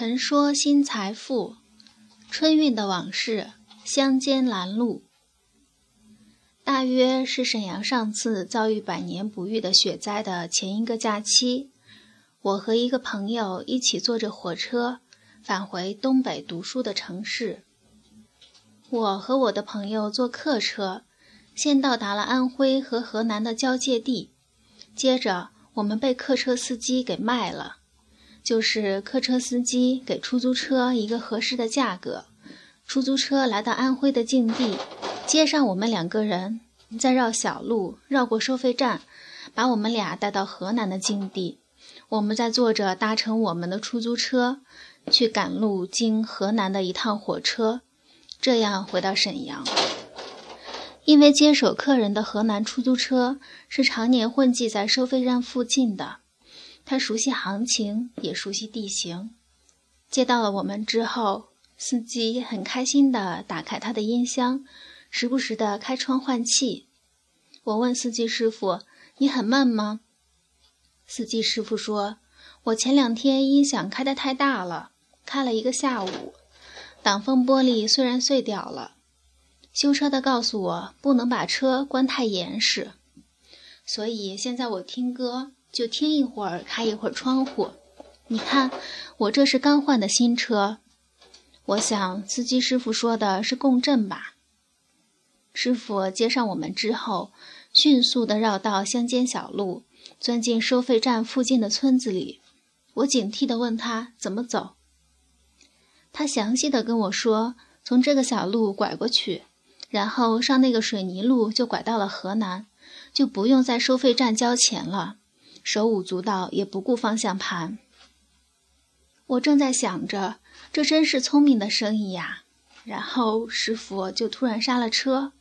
陈说新财富，春运的往事，乡间拦路。大约是沈阳上次遭遇百年不遇的雪灾的前一个假期，我和一个朋友一起坐着火车返回东北读书的城市。我和我的朋友坐客车，先到达了安徽和河南的交界地，接着我们被客车司机给卖了。就是客车司机给出租车一个合适的价格，出租车来到安徽的境地，接上我们两个人，再绕小路绕过收费站，把我们俩带到河南的境地。我们再坐着搭乘我们的出租车，去赶路经河南的一趟火车，这样回到沈阳。因为接手客人的河南出租车是常年混迹在收费站附近的。他熟悉行情，也熟悉地形。接到了我们之后，司机很开心地打开他的音箱，时不时地开窗换气。我问司机师傅：“你很闷吗？”司机师傅说：“我前两天音响开得太大了，开了一个下午，挡风玻璃虽然碎掉了。修车的告诉我不能把车关太严实，所以现在我听歌。”就听一会儿，开一会儿窗户。你看，我这是刚换的新车。我想司机师傅说的是共振吧。师傅接上我们之后，迅速地绕到乡间小路，钻进收费站附近的村子里。我警惕地问他怎么走。他详细地跟我说，从这个小路拐过去，然后上那个水泥路就拐到了河南，就不用在收费站交钱了。手舞足蹈，也不顾方向盘。我正在想着，这真是聪明的生意呀。然后师傅就突然刹了车，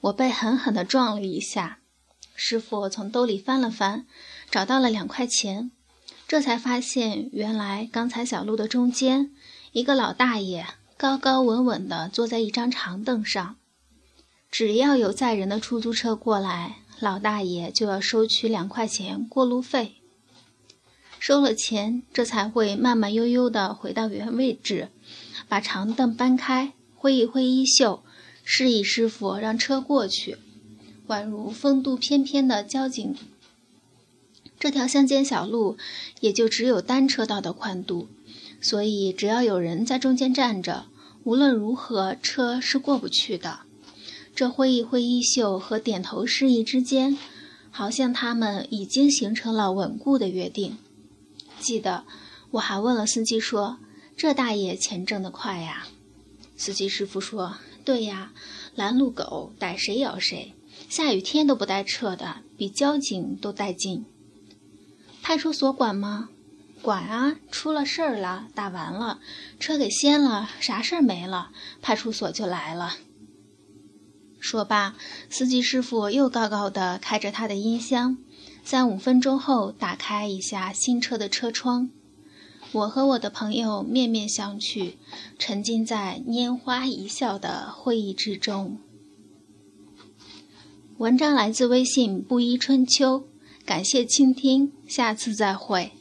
我被狠狠地撞了一下。师傅从兜里翻了翻，找到了两块钱，这才发现原来刚才小路的中间，一个老大爷高高稳稳地坐在一张长凳上，只要有载人的出租车过来。老大爷就要收取两块钱过路费，收了钱，这才会慢慢悠悠地回到原位置，把长凳搬开，挥一挥衣袖，示意师傅让车过去，宛如风度翩翩的交警。这条乡间小路也就只有单车道的宽度，所以只要有人在中间站着，无论如何车是过不去的。这挥一挥衣袖和点头示意之间，好像他们已经形成了稳固的约定。记得我还问了司机说：“这大爷钱挣得快呀？”司机师傅说：“对呀，拦路狗逮谁咬谁，下雨天都不带撤的，比交警都带劲。”派出所管吗？管啊！出了事儿了，打完了，车给掀了，啥事儿没了，派出所就来了。说罢，司机师傅又高高的开着他的音箱，三五分钟后打开一下新车的车窗。我和我的朋友面面相觑，沉浸在拈花一笑的会议之中。文章来自微信布衣春秋，感谢倾听，下次再会。